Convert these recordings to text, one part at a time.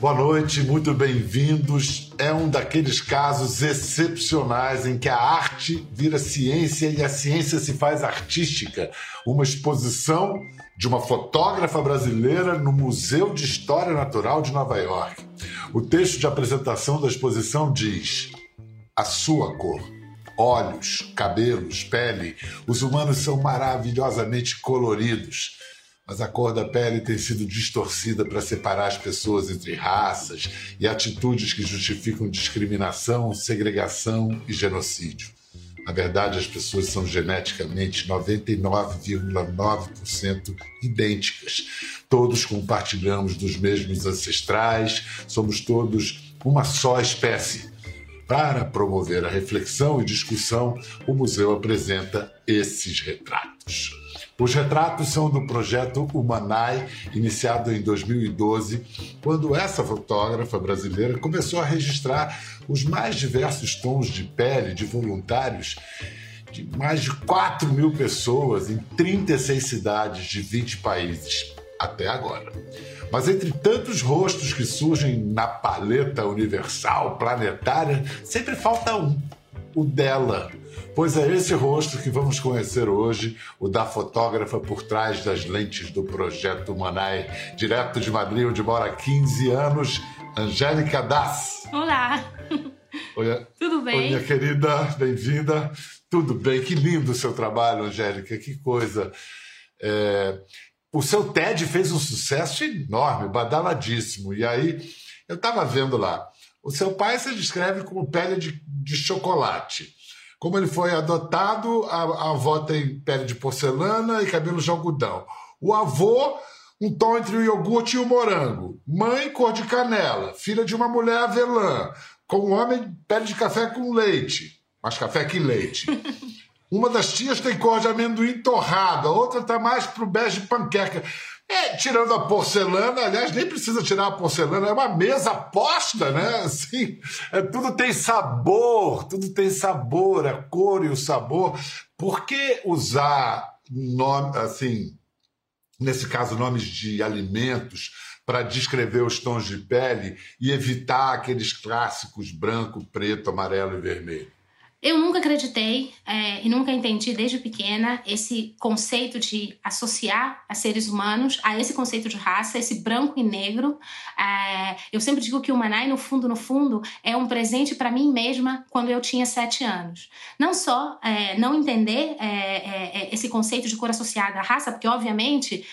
Boa noite, muito bem-vindos. É um daqueles casos excepcionais em que a arte vira ciência e a ciência se faz artística. Uma exposição de uma fotógrafa brasileira no Museu de História Natural de Nova York. O texto de apresentação da exposição diz: A sua cor. Olhos, cabelos, pele, os humanos são maravilhosamente coloridos mas a cor da pele tem sido distorcida para separar as pessoas entre raças e atitudes que justificam discriminação, segregação e genocídio. Na verdade, as pessoas são geneticamente 99,9% idênticas. Todos compartilhamos dos mesmos ancestrais, somos todos uma só espécie. Para promover a reflexão e discussão, o museu apresenta esses retratos. Os retratos são do projeto Humanai, iniciado em 2012, quando essa fotógrafa brasileira começou a registrar os mais diversos tons de pele de voluntários de mais de 4 mil pessoas em 36 cidades de 20 países até agora. Mas entre tantos rostos que surgem na paleta universal, planetária, sempre falta um: o dela Pois é esse rosto que vamos conhecer hoje, o da fotógrafa por trás das lentes do projeto Manai, direto de Madrid, onde mora há 15 anos, Angélica Das. Olá! Oi, Tudo bem? Oi, minha querida, bem-vinda. Tudo bem, que lindo o seu trabalho, Angélica, que coisa. É... O seu TED fez um sucesso enorme, badaladíssimo. E aí, eu estava vendo lá. O seu pai se descreve como pele de, de chocolate. Como ele foi adotado, a, a avó tem pele de porcelana e cabelo de algodão. O avô, um tom entre o iogurte e o morango. Mãe, cor de canela. Filha de uma mulher avelã. Com um homem, pele de café com leite. Mais café que leite. Uma das tias tem cor de amendoim torrado, a outra tá mais pro bege panqueca. É, tirando a porcelana, aliás, nem precisa tirar a porcelana, é uma mesa posta, né? Assim, é, tudo tem sabor, tudo tem sabor, a cor e o sabor. Por que usar nome, assim, nesse caso, nomes de alimentos para descrever os tons de pele e evitar aqueles clássicos branco, preto, amarelo e vermelho? Eu nunca acreditei é, e nunca entendi desde pequena esse conceito de associar a seres humanos a esse conceito de raça, esse branco e negro. É, eu sempre digo que o Manai, no fundo, no fundo, é um presente para mim mesma quando eu tinha sete anos. Não só é, não entender é, é, é, esse conceito de cor associada à raça, porque obviamente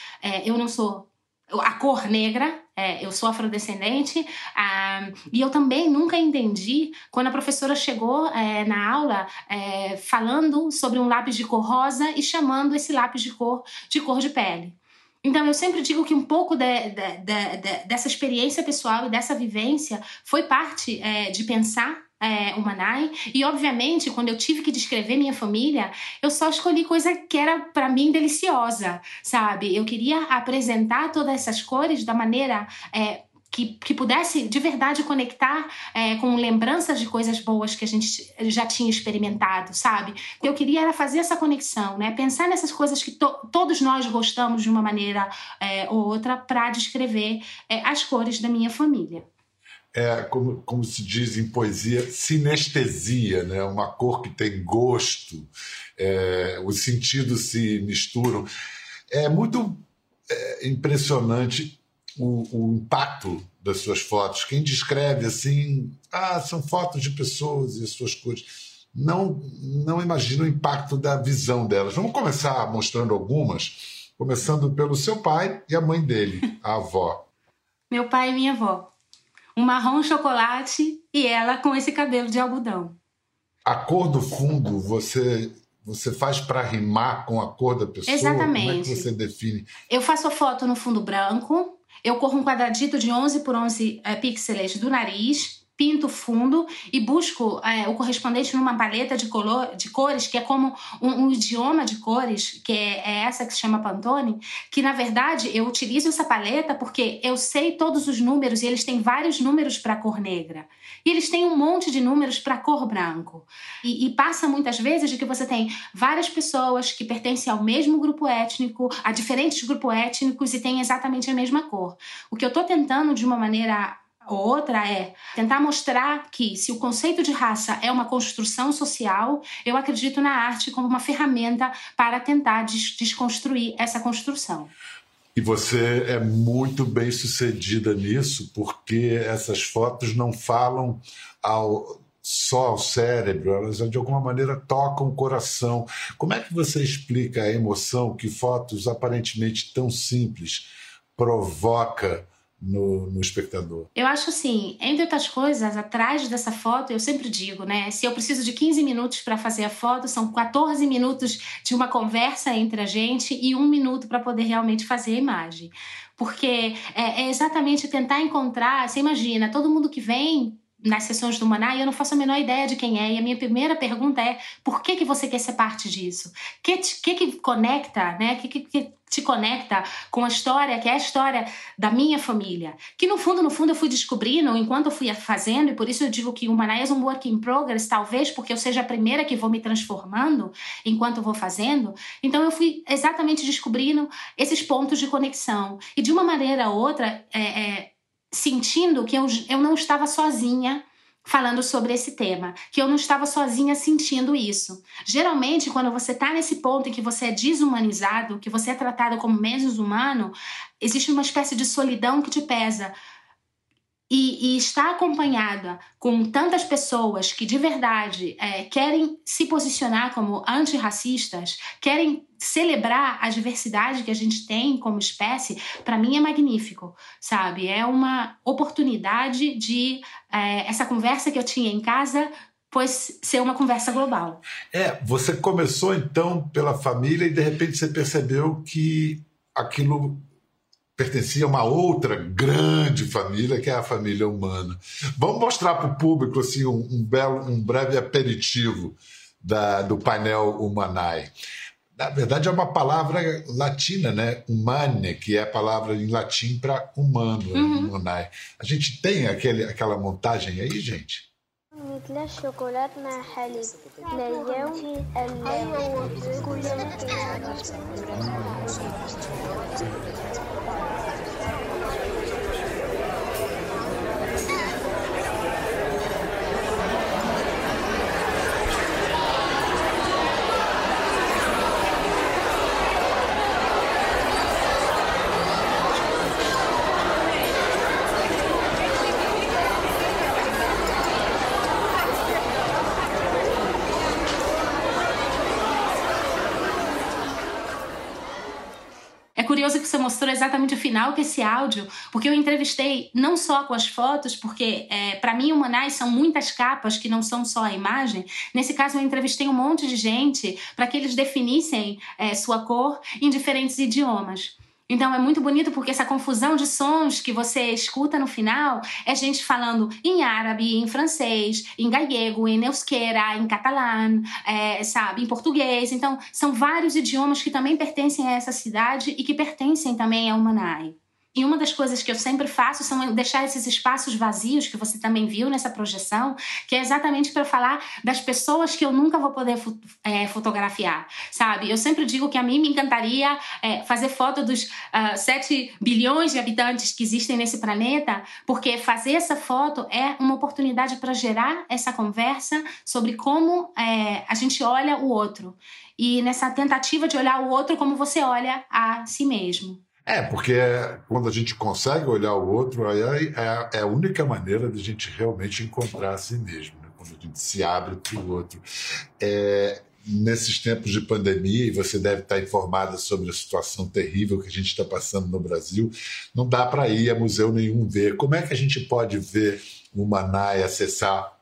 eu não sou a cor negra, é, eu sou afrodescendente, ah, e eu também nunca entendi quando a professora chegou é, na aula é, falando sobre um lápis de cor rosa e chamando esse lápis de cor de cor de pele. Então, eu sempre digo que um pouco de, de, de, dessa experiência pessoal e dessa vivência foi parte é, de pensar é, o Manai. E, obviamente, quando eu tive que descrever minha família, eu só escolhi coisa que era para mim deliciosa, sabe? Eu queria apresentar todas essas cores da maneira. É, que, que pudesse de verdade conectar é, com lembranças de coisas boas que a gente já tinha experimentado, sabe? Eu queria era fazer essa conexão, né? Pensar nessas coisas que to todos nós gostamos de uma maneira é, ou outra para descrever é, as cores da minha família é, como, como se diz em poesia, sinestesia, né? uma cor que tem gosto, é, os sentidos se misturam. É muito é, impressionante o, o, impacto das suas fotos. Quem descreve assim, ah, são fotos de pessoas e as suas cores. Não, não imagina o impacto da visão delas. Vamos começar mostrando algumas, começando pelo seu pai e a mãe dele, a avó. Meu pai e minha avó um marrom chocolate e ela com esse cabelo de algodão. A cor do fundo você você faz para rimar com a cor da pessoa? Exatamente. Como é que você define? Eu faço a foto no fundo branco, eu corro um quadradito de 11 por 11 é, pixels do nariz, pinto fundo e busco é, o correspondente numa paleta de, color, de cores, que é como um, um idioma de cores, que é, é, essa que se chama Pantone, que na verdade eu utilizo essa paleta porque eu sei todos os números e eles têm vários números para cor negra. E eles têm um monte de números para cor branco. E, e passa muitas vezes de que você tem várias pessoas que pertencem ao mesmo grupo étnico, a diferentes grupos étnicos e têm exatamente a mesma cor. O que eu estou tentando de uma maneira outra é tentar mostrar que se o conceito de raça é uma construção social, eu acredito na arte como uma ferramenta para tentar des desconstruir essa construção. E você é muito bem sucedida nisso, porque essas fotos não falam ao, só ao cérebro, elas de alguma maneira tocam o coração. Como é que você explica a emoção que fotos aparentemente tão simples provoca no, no, espectador? Eu acho assim, entre outras coisas, atrás dessa foto, eu sempre digo, né? Se eu preciso de 15 minutos para fazer a foto, são 14 minutos de uma conversa entre a gente e um minuto para poder realmente fazer a imagem. Porque é, é exatamente tentar encontrar, você imagina, todo mundo que vem nas sessões do Maná e eu não faço a menor ideia de quem é. E a minha primeira pergunta é: por que, que você quer ser parte disso? O que, que, que conecta, né? O que, que, que te conecta com a história que é a história da minha família? Que no fundo, no fundo, eu fui descobrindo enquanto eu fui fazendo, e por isso eu digo que o Maná é um work in progress, talvez porque eu seja a primeira que vou me transformando enquanto eu vou fazendo. Então eu fui exatamente descobrindo esses pontos de conexão. E de uma maneira ou outra, é, é sentindo que eu, eu não estava sozinha falando sobre esse tema, que eu não estava sozinha sentindo isso. Geralmente, quando você está nesse ponto em que você é desumanizado, que você é tratado como menos humano, existe uma espécie de solidão que te pesa. E, e estar acompanhada com tantas pessoas que de verdade é, querem se posicionar como antirracistas, querem celebrar a diversidade que a gente tem como espécie, para mim é magnífico, sabe? É uma oportunidade de é, essa conversa que eu tinha em casa pois ser uma conversa global. É, você começou então pela família e de repente você percebeu que aquilo pertencia a uma outra grande família, que é a família humana. Vamos mostrar para o público assim, um, um, belo, um breve aperitivo da, do painel Humanae na verdade é uma palavra latina, né? Humane, que é a palavra em latim para humano, uhum. humanai. A gente tem aquele, aquela montagem aí, gente? Curioso que você mostrou exatamente o final que esse áudio, porque eu entrevistei não só com as fotos, porque é, para mim o Manais são muitas capas que não são só a imagem. Nesse caso eu entrevistei um monte de gente para que eles definissem é, sua cor em diferentes idiomas. Então é muito bonito porque essa confusão de sons que você escuta no final é gente falando em árabe, em francês, em gallego, em euskera, em catalã, é, sabe, em português. Então são vários idiomas que também pertencem a essa cidade e que pertencem também ao Manai. E uma das coisas que eu sempre faço são deixar esses espaços vazios que você também viu nessa projeção, que é exatamente para falar das pessoas que eu nunca vou poder é, sabe? Eu sempre digo que a mim me encantaria é, fazer foto dos uh, ah, 7 bilhões de habitantes que existem nesse planeta, porque fazer essa foto é uma oportunidade para gerar essa conversa sobre como é, a gente olha o outro. E nessa tentativa de olhar o outro como você olha a si mesmo. É, porque quando a gente consegue olhar o outro, aí é, é a única maneira de a gente realmente encontrar a si mesmo, né? quando a gente se abre para o outro. É, nesses tempos de pandemia, e você deve estar informada sobre a situação terrível que a gente está passando no Brasil, não dá para ir a museu nenhum ver. Como é que a gente pode ver o Maná e acessar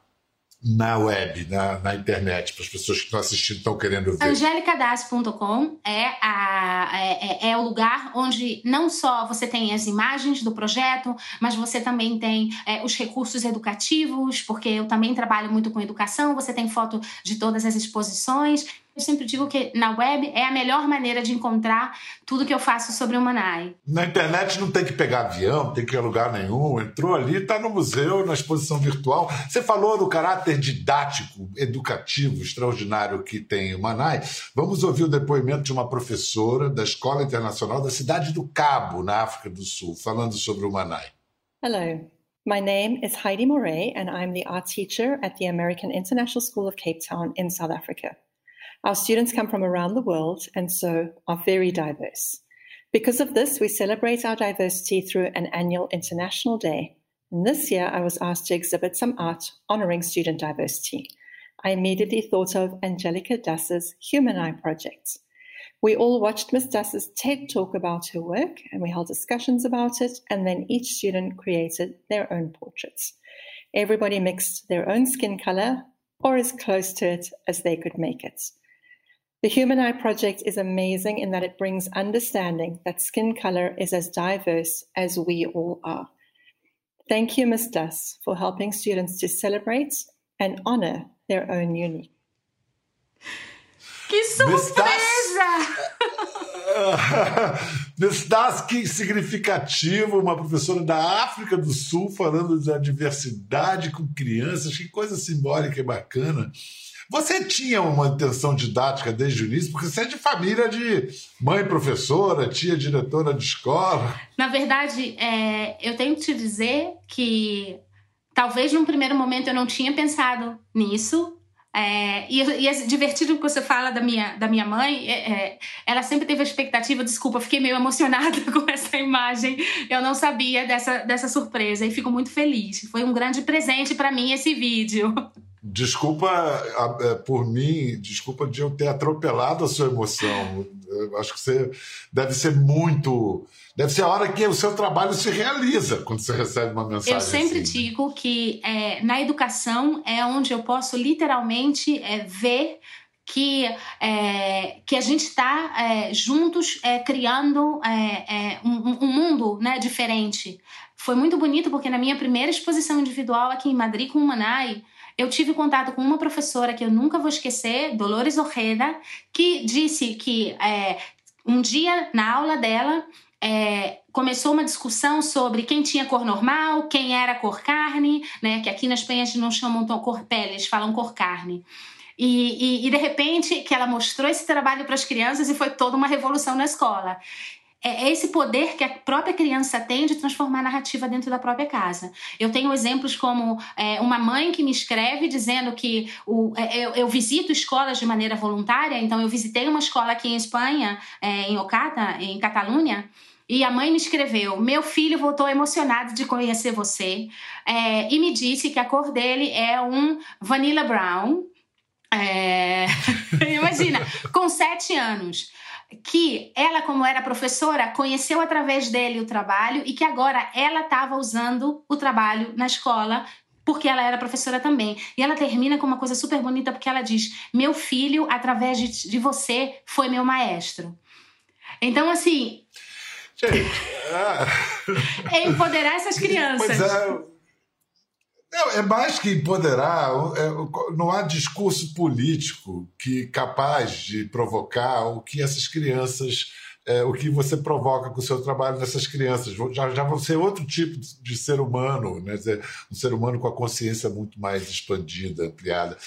na web, na, na internet, para as pessoas que estão assistindo estão querendo ver? Angelicadas.com é, é, é, é, o lugar onde não só você tem as imagens do projeto, mas você também tem é, os recursos educativos, porque eu também trabalho muito com educação, você tem foto de todas as exposições. Eu sempre digo que na web é a melhor maneira de encontrar tudo que eu faço sobre o Manai. Na internet não tem que pegar avião, não tem que ir a lugar nenhum. Entrou ali, está no museu, na exposição virtual. Você falou do caráter didático, educativo, extraordinário que tem o Manai. Vamos ouvir o depoimento de uma professora da Escola Internacional da Cidade do Cabo, na África do Sul, falando sobre o Manai. Hello. My name is Heidi Moray, and I'm the art teacher at the American International School of Cape Town in South Africa. Our students come from around the world and so are very diverse. Because of this, we celebrate our diversity through an annual International Day. And this year, I was asked to exhibit some art honoring student diversity. I immediately thought of Angelica Dass's Human Eye Project. We all watched Miss Dass's TED talk about her work and we held discussions about it, and then each student created their own portraits. Everybody mixed their own skin color or as close to it as they could make it. The Human Eye Project is amazing in that it brings understanding that skin color is as diverse as we all are. Thank you, Ms. Duss, for helping students to celebrate and honor their own unique. Que surpresa! Miss Das, que significativo, uma professora da África do Sul falando da diversidade com crianças, que coisa simbólica e bacana. Você tinha uma intenção didática desde o início, porque você é de família de mãe professora, tia diretora de escola. Na verdade, é, eu tenho que te dizer que talvez num primeiro momento eu não tinha pensado nisso. É, e, e, é divertido que você fala da minha, da minha mãe. É, é, ela sempre teve a expectativa, desculpa, fiquei meio emocionada com essa imagem. Eu não sabia dessa, dessa surpresa e fico muito feliz. Foi um grande presente para mim esse vídeo. Desculpa é, por mim, desculpa de eu ter atropelado a sua emoção. Eu acho que você deve ser muito. Deve ser a hora que o seu trabalho se realiza quando você recebe uma mensagem. Eu sempre assim. digo que é, na educação é onde eu posso literalmente é, ver que, é, que a gente está é, juntos é, criando é, um, um, mundo né, diferente. Foi muito bonito porque na minha primeira exposição individual aqui em Madrid com o Manai, eu tive contato com uma professora que eu nunca vou esquecer, Dolores Ojeda, que disse que é, um dia na aula dela é, começou uma discussão sobre quem tinha cor normal, quem era cor carne, né? Que aqui na Espanha gente não chamam cor pele, eles falam cor carne. E, e, e, de repente que ela mostrou esse trabalho para as crianças e foi toda uma revolução na escola. É, é esse poder que a própria criança tem de transformar a narrativa dentro da própria casa. Eu tenho exemplos como é, uma mãe que me escreve dizendo que o, é, eu, eu, visito escolas de maneira voluntária, então eu visitei uma escola aqui em Espanha, é, em Ocata, em Catalunha, e a mãe me escreveu: Meu filho voltou emocionado de conhecer você é, e me disse que a cor dele é um Vanilla Brown. É... Imagina, com sete anos que ela, como era professora, conheceu através dele o trabalho e que agora ela estava usando o trabalho na escola porque ela era professora também. E ela termina com uma coisa super bonita porque ela diz: Meu filho, através de, de você, foi meu maestro. Então, assim. Gente, é empoderar essas crianças. Pois é. Não, é mais que empoderar, é, não há discurso político que capaz de provocar o que essas crianças, é, o que você provoca com o seu trabalho nessas crianças. Já, já vão ser outro tipo de ser humano, né? um ser humano com a consciência muito mais expandida, ampliada.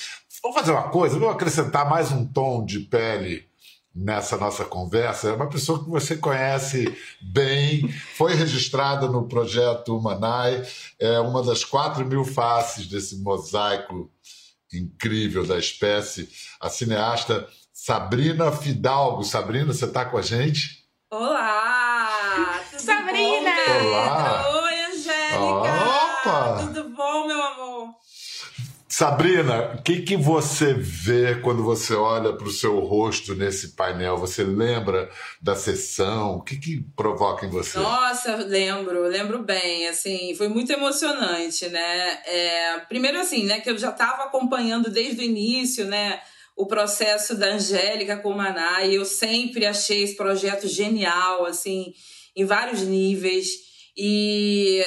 Vamos fazer uma coisa, vamos acrescentar mais um tom de pele nessa nossa conversa é uma pessoa que você conhece bem, foi registrada no projeto Humanai, é uma das quatro mil faces desse mosaico incrível da espécie, a cineasta Sabrina Fidalgo. Sabrina, você está com a gente? Olá! Tudo Sabrina! Bom, Olá! Oi, Angélica! Opa! Tudo bom, meu amor? Sabrina, o que, que você vê quando você olha para o seu rosto nesse painel? Você lembra da sessão? O que, que provoca em você? Nossa, lembro, lembro bem. Assim, foi muito emocionante, né? É, primeiro, assim, né, que eu já estava acompanhando desde o início, né? O processo da Angélica com o Maná, e eu sempre achei esse projeto genial, assim, em vários níveis. E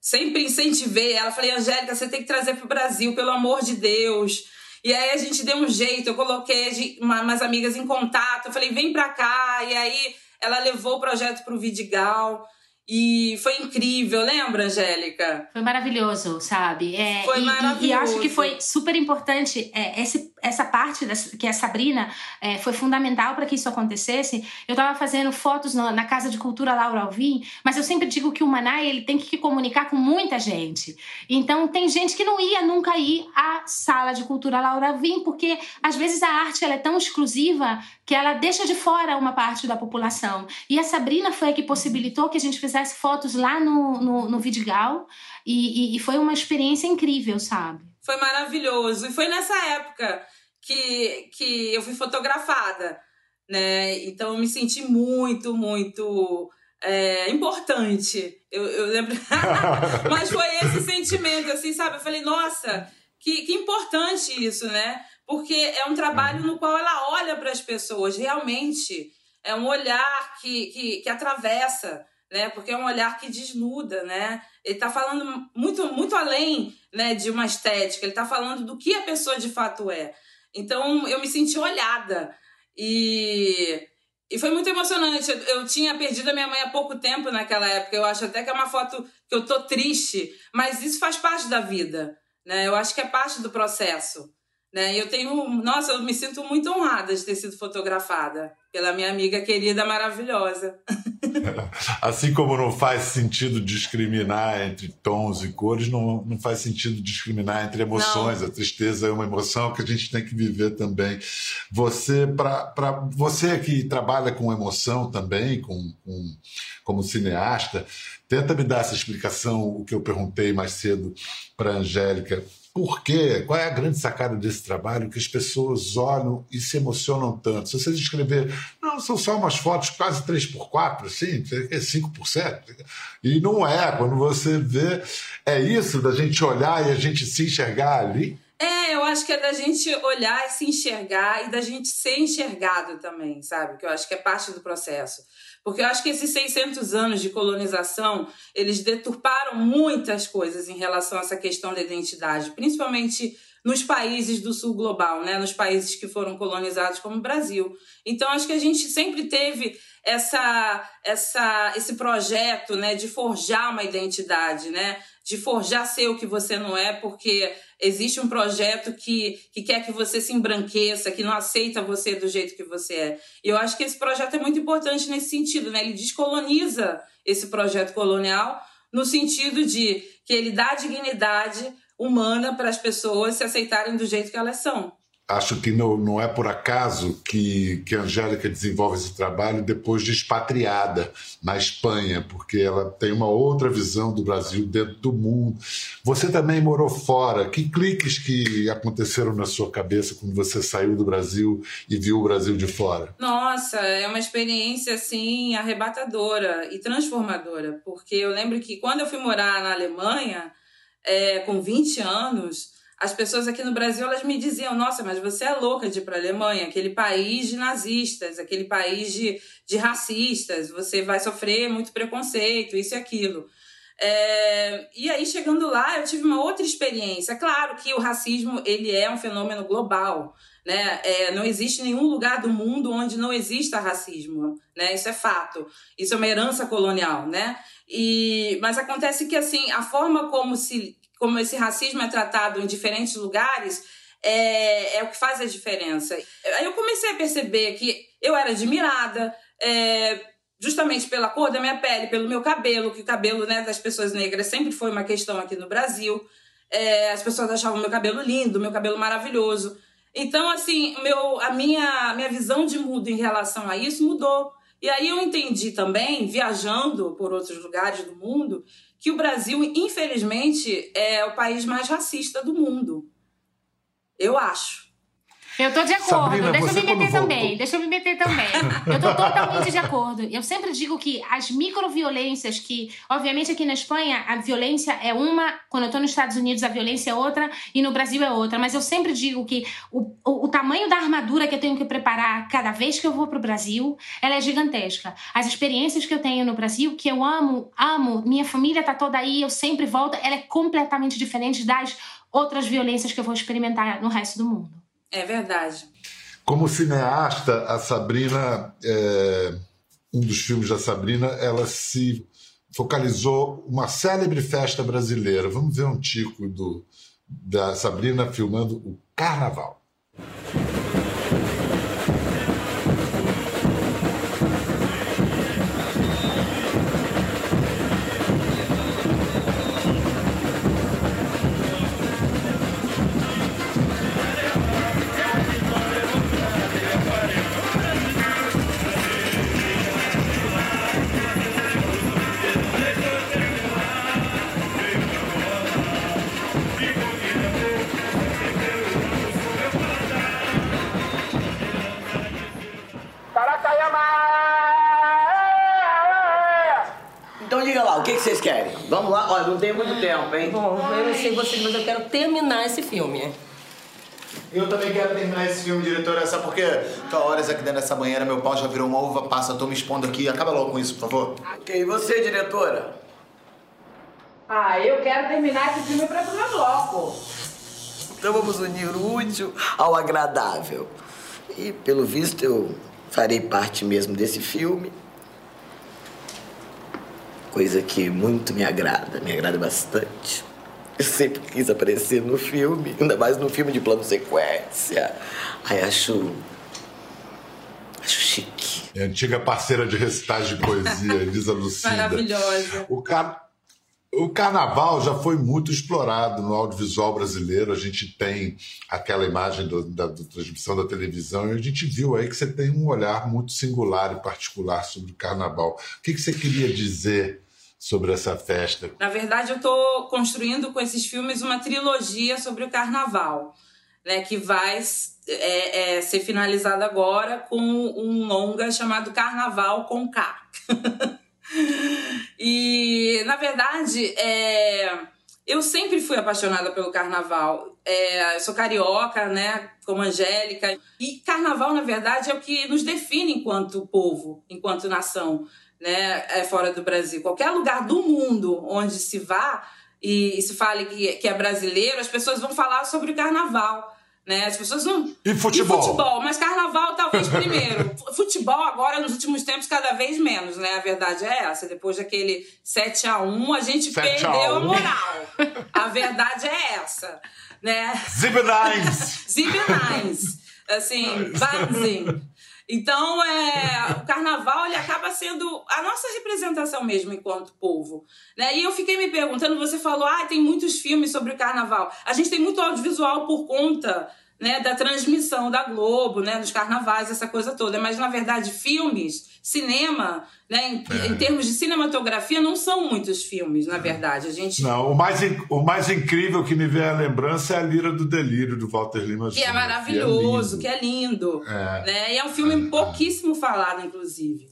sempre incentivei ela. Falei, Angélica, você tem que trazer para o Brasil, pelo amor de Deus. E aí a gente deu um jeito, eu coloquei uma, umas amigas em contato, eu falei, vem para cá. E aí ela levou o projeto para o Vidigal. E foi incrível, lembra, Angélica? Foi maravilhoso, sabe? É, foi e, maravilhoso. E, e acho que foi super importante é, esse, essa parte das, que a Sabrina é, foi fundamental para que isso acontecesse. Eu estava fazendo fotos na, na, Casa de Cultura Laura Alvim, mas eu sempre digo que o Manai ele tem que comunicar com muita gente. Então tem gente que não ia nunca ir à Sala de Cultura Laura Alvim, porque às vezes a arte ela é tão exclusiva que ela deixa de fora uma parte da população. E a Sabrina foi a que possibilitou que a gente fizesse fotos lá no, no, no Vidigal e, e, e foi uma experiência incrível, sabe? Foi maravilhoso. E foi nessa época que, que eu fui fotografada, né? Então eu me senti muito, muito é, importante. Eu, eu lembro. Mas foi esse sentimento, assim, sabe? Eu falei, nossa, que, que importante isso, né? Porque é um trabalho no qual ela olha para as pessoas, realmente. É um olhar que, que, que atravessa, né? Porque é um olhar que desnuda, né? Ele está falando muito, muito além né, de uma estética, ele está falando do que a pessoa de fato é. Então eu me senti olhada. E, e foi muito emocionante. Eu, eu, tinha perdido a minha mãe há pouco tempo naquela época. Eu acho até que é uma foto que eu tô triste, mas isso faz parte da vida. Né? Eu acho que é parte do processo. Né? Eu tenho, nossa, eu me sinto muito honrada de ter sido fotografada pela minha amiga querida maravilhosa. Assim como não faz sentido discriminar entre tons e cores, não, não faz sentido discriminar entre emoções. Não. A tristeza é uma emoção que a gente tem que viver também. Você, para você que trabalha com emoção também, com, com, como cineasta, tenta me dar essa explicação, o que eu perguntei mais cedo para a Angélica por quê? Qual é a grande sacada desse trabalho que as pessoas olham e se emocionam tanto? Se vocês escrever, não, são só umas fotos quase 3x4, assim, 5%. E não é, quando você vê, é isso da gente olhar e a gente se enxergar ali. É, eu acho que é da gente olhar e se enxergar e da gente ser enxergado também, sabe? Que eu acho que é parte do processo. Porque eu acho que esses 600 anos de colonização, eles deturparam muitas coisas em relação a essa questão da identidade, principalmente nos países do sul global, né? nos países que foram colonizados como o Brasil. Então acho que a gente sempre teve essa, essa esse projeto, né, de forjar uma identidade, né? De forjar ser o que você não é, porque existe um projeto que, que quer que você se embranqueça, que não aceita você do jeito que você é. E eu acho que esse projeto é muito importante nesse sentido, né? Ele descoloniza esse projeto colonial no sentido de que ele dá dignidade humana para as pessoas se aceitarem do jeito que elas são acho que não, não é por acaso que, que a Angélica desenvolve esse trabalho depois de expatriada na Espanha, porque ela tem uma outra visão do Brasil dentro do mundo. Você também morou fora. Que cliques que aconteceram na sua cabeça quando você saiu do Brasil e viu o Brasil de fora? Nossa, é uma experiência assim arrebatadora e transformadora, porque eu lembro que quando eu fui morar na Alemanha, é, com 20 anos, as pessoas aqui no Brasil elas me diziam: nossa, mas você é louca de ir para a Alemanha, aquele país de nazistas, aquele país de, de racistas, você vai sofrer muito preconceito, isso e aquilo. É, e aí, chegando lá, eu tive uma outra experiência. Claro que o racismo ele é um fenômeno global. Né? É, não existe nenhum lugar do mundo onde não exista racismo. Né? Isso é fato. Isso é uma herança colonial. Né? E, mas acontece que assim, a forma como se como esse racismo é tratado em diferentes lugares, é, é o que faz a diferença. Aí eu comecei a perceber que eu era admirada, é, justamente pela cor da minha pele, pelo meu cabelo, que o cabelo né, das pessoas negras sempre foi uma questão aqui no Brasil. É, as pessoas achavam meu cabelo lindo, meu cabelo maravilhoso. Então, assim, meu, a minha, minha visão de mundo em relação a isso mudou. E aí eu entendi também, viajando por outros lugares do mundo, que o Brasil, infelizmente, é o país mais racista do mundo. Eu acho. Eu tô de acordo. Sabrina, deixa eu me meter também. Voltou... Deixa eu me meter também. Eu tô totalmente de acordo. Eu sempre digo que as microviolências que, obviamente, aqui na Espanha, a violência é uma, quando eu tô nos Estados Unidos, a violência é outra, e no Brasil é outra. Mas eu sempre digo que o, o, o tamanho da armadura que eu tenho que preparar cada vez que eu vou pro Brasil, ela é gigantesca. As experiências que eu tenho no Brasil, que eu amo, amo, minha família tá toda aí, eu sempre volto, ela é completamente diferente das outras violências que eu vou experimentar no resto do mundo. É verdade. Como cineasta, a Sabrina, é, um dos filmes da Sabrina, ela se focalizou uma célebre festa brasileira. Vamos ver um tico do, da Sabrina filmando o Carnaval. Não tem muito tempo, hein? Bom, eu não sei vocês, mas eu quero terminar esse filme. Eu também quero terminar esse filme, diretora. Sabe por quê? Tô horas aqui dentro dessa banheira, meu pau já virou uma uva passa. Tô me expondo aqui. Acaba logo com isso, por favor. Ok, e você, diretora? Ah, eu quero terminar esse filme pra primeiro bloco. Então vamos unir o útil ao agradável. E, pelo visto, eu farei parte mesmo desse filme. Coisa que muito me agrada, me agrada bastante. Eu sempre quis aparecer no filme, ainda mais no filme de plano sequência. Ai, acho. Acho chique. É a antiga parceira de recitais de poesia, Elisa Lucida. Maravilhosa. O, car... o carnaval já foi muito explorado no audiovisual brasileiro. A gente tem aquela imagem do, da, transmissão da televisão e a gente viu aí que você tem um olhar muito singular e particular sobre o carnaval. O que, que você queria dizer sobre essa festa? Na verdade, eu estou construindo com esses filmes uma trilogia sobre o carnaval, né, que vai é, é, ser finalizada agora com um longa chamado Carnaval com K. e, na verdade, é, eu sempre fui apaixonada pelo carnaval. É, eu sou carioca, né, como Angélica. E carnaval, na verdade, é o que nos define enquanto povo, enquanto nação né, é fora do Brasil. Qualquer lugar do mundo onde se vá e, se fale que, que é brasileiro, as pessoas vão falar sobre o carnaval. Né? As pessoas não. E futebol? E futebol, mas carnaval talvez primeiro. futebol agora, nos últimos tempos, cada vez menos, né? A verdade é essa. Depois daquele 7 a 1 a gente 7 perdeu a, a moral. a verdade é essa. Né? Zibnines! Zibnines. Assim, Wahnsinn. Então, é, o carnaval ele acaba sendo a nossa representação mesmo enquanto povo. Né? E eu fiquei me perguntando, você falou, ah, tem muitos filmes sobre o carnaval. A gente tem muito audiovisual por conta né, da transmissão da Globo, né, dos carnavais, essa coisa toda. Mas, na verdade, filmes, cinema, né, em, é. em, termos de cinematografia, não são muitos filmes, na verdade. A gente... Não, o mais, o mais incrível que me vem à lembrança é a Lira do Delírio, do Walter Lima Que é maravilhoso, que é lindo. Que é lindo é. Né? E é um filme é. pouquíssimo falado, inclusive.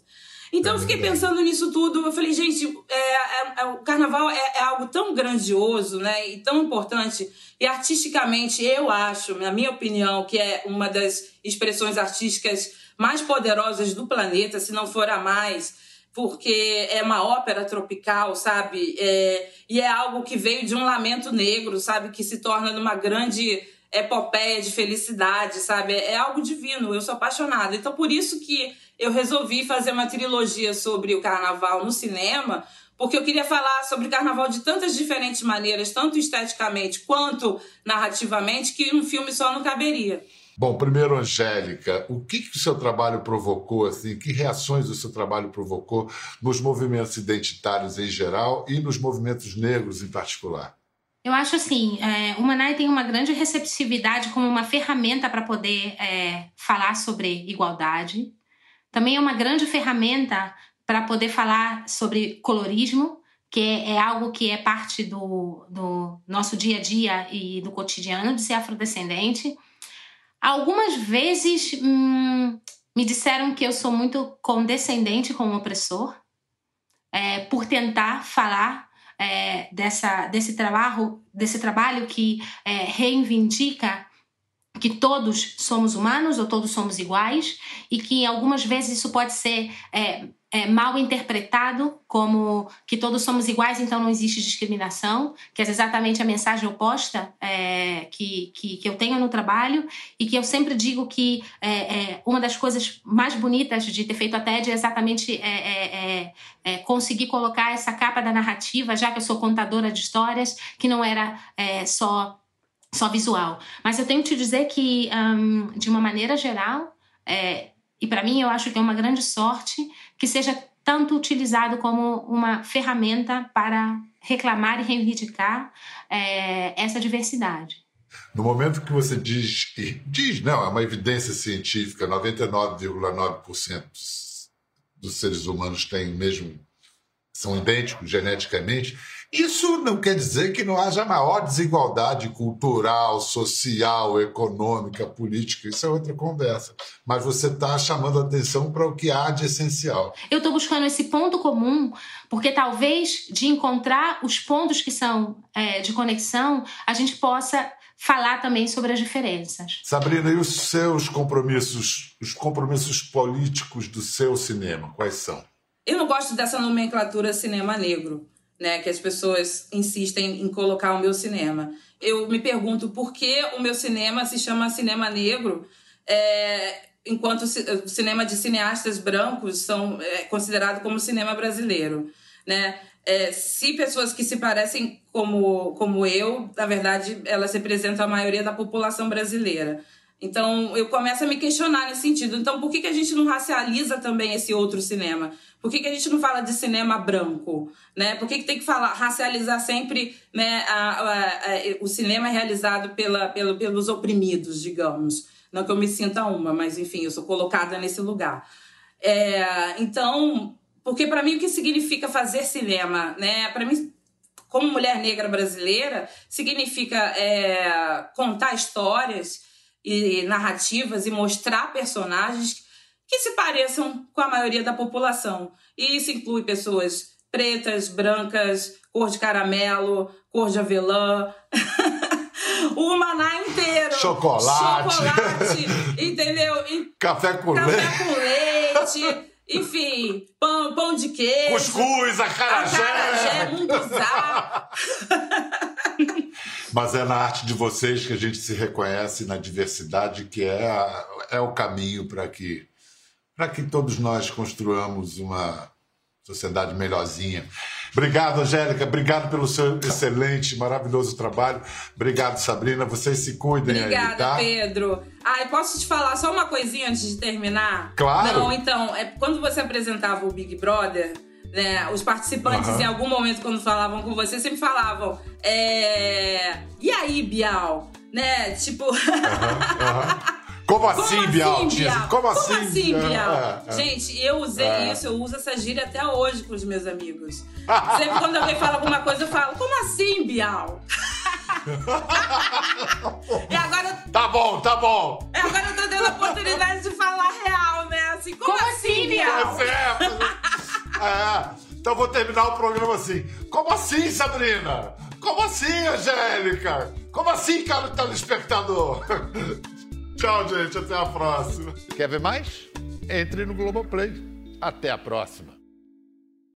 Então eu fiquei pensando nisso tudo. Eu falei, gente, é, é, é, o carnaval é, é, algo tão grandioso, né? E tão importante. E artisticamente, eu acho, na minha opinião, que é uma das expressões artísticas mais poderosas do planeta, se não for a mais. Porque é uma ópera tropical, sabe? É, e é algo que veio de um lamento negro, sabe? Que se torna numa grande epopeia de felicidade, sabe? É algo divino. Eu sou apaixonada. Então, por isso que eu resolvi fazer uma trilogia sobre o carnaval no cinema, porque eu queria falar sobre carnaval de tantas diferentes maneiras, tanto esteticamente quanto narrativamente, que um filme só não caberia. Bom, primeiro, Angélica, o que, que o seu trabalho provocou, assim, que reações o seu trabalho provocou nos movimentos identitários em geral e nos movimentos negros em particular? Eu acho assim, é, o Manai tem uma grande receptividade como uma ferramenta para poder é, falar sobre igualdade, também é uma grande ferramenta para poder falar sobre colorismo, que é, algo que é parte do, do nosso dia a dia e do cotidiano de ser afrodescendente. Algumas vezes hum, me disseram que eu sou muito condescendente com o opressor, é, por tentar falar é, dessa, desse trabalho, desse trabalho que é, reivindica que todos somos humanos ou todos somos iguais e que algumas vezes isso pode ser é, é, mal interpretado como que todos somos iguais, então não existe discriminação, que é exatamente a mensagem oposta é, que, que, que, eu tenho no trabalho e que eu sempre digo que é, é uma das coisas mais bonitas de ter feito a TED é exatamente é, é, conseguir colocar essa capa da narrativa, já que eu sou contadora de histórias, que não era só só visual. Mas eu tenho que te dizer que, um, de uma maneira geral, é, e para mim eu acho que é uma grande sorte que seja tanto utilizado como uma ferramenta para reclamar e reivindicar é, essa diversidade. No momento que você diz, diz, não, é uma evidência científica, 99,9% dos seres humanos têm mesmo, são idênticos geneticamente, Isso não quer dizer que não haja maior desigualdade cultural, social, econômica, política. Isso é outra conversa. Mas você está chamando atenção para o que há de essencial. Eu estou buscando esse ponto comum, porque talvez de encontrar os pontos que são é, de conexão, a gente possa falar também sobre as diferenças. Sabrina, e os seus compromissos, os compromissos políticos do seu cinema, quais são? Eu não gosto dessa nomenclatura cinema negro né, que as pessoas insistem em colocar o meu cinema. Eu me pergunto por que o meu cinema se chama cinema negro, é, enquanto o cinema de cineastas brancos são é, considerado como cinema brasileiro, né? É, se pessoas que se parecem como, como eu, na verdade, elas representam a maioria da população brasileira. Então, eu começo a me questionar nesse sentido. Então, por que, que a gente não racializa também esse outro cinema? Por que, que a gente não fala de cinema branco? Né? Por que, que tem que falar, racializar sempre né, a, a, a, o cinema realizado pela, pelo, pelos oprimidos, digamos? Não que eu me sinta uma, mas enfim, eu sou colocada nesse lugar. É, então, porque para mim o que significa fazer cinema? Né? Para mim, como mulher negra brasileira, significa é, contar histórias e narrativas e mostrar personagens que se pareçam com a maioria da população. E isso inclui pessoas pretas, brancas, cor de caramelo, cor de avelã. o maná inteiro. Chocolate. Chocolate, entendeu? Café com Café leite. com leite. Enfim, pão, pão de queijo. Cuscuz, acarajé. Acarajé, munguzá. Mas é na arte de vocês que a gente se reconhece na diversidade, que é, a- é o caminho para que, para que todos nós construamos uma sociedade melhorzinha. Obrigado, Angélica. Obrigado pelo seu excelente, maravilhoso trabalho. Obrigado, Sabrina. Vocês se cuidem aí, Obrigada, tá? Pedro. Ah, eu posso te falar só uma coisinha antes de terminar? Claro. Não, então, é, quando você apresentava o Big Brother, né, os participantes, Aham. em algum momento, quando falavam com você, sempre falavam. É... E aí, Bial? Né? Tipo. Aham. Como Como assim, assim, Bial? Como assim, Bial? É, é. Gente, eu usei É. isso, eu uso essa gíria até hoje com os meus amigos. Sempre quando alguém fala alguma coisa, eu falo, como assim, Bial? e agora, Tá bom, tá bom. é, agora eu tô tendo a oportunidade de falar real, né? Assim, como, Como assim, assim, Bial? Tá certo. É. Então vou terminar o programa assim. Como assim, Sabrina? Como assim, Angélica? Como assim, cara telespectador? Tchau, gente. Até a próxima. Quer ver mais? Entre no Globoplay. Até a próxima.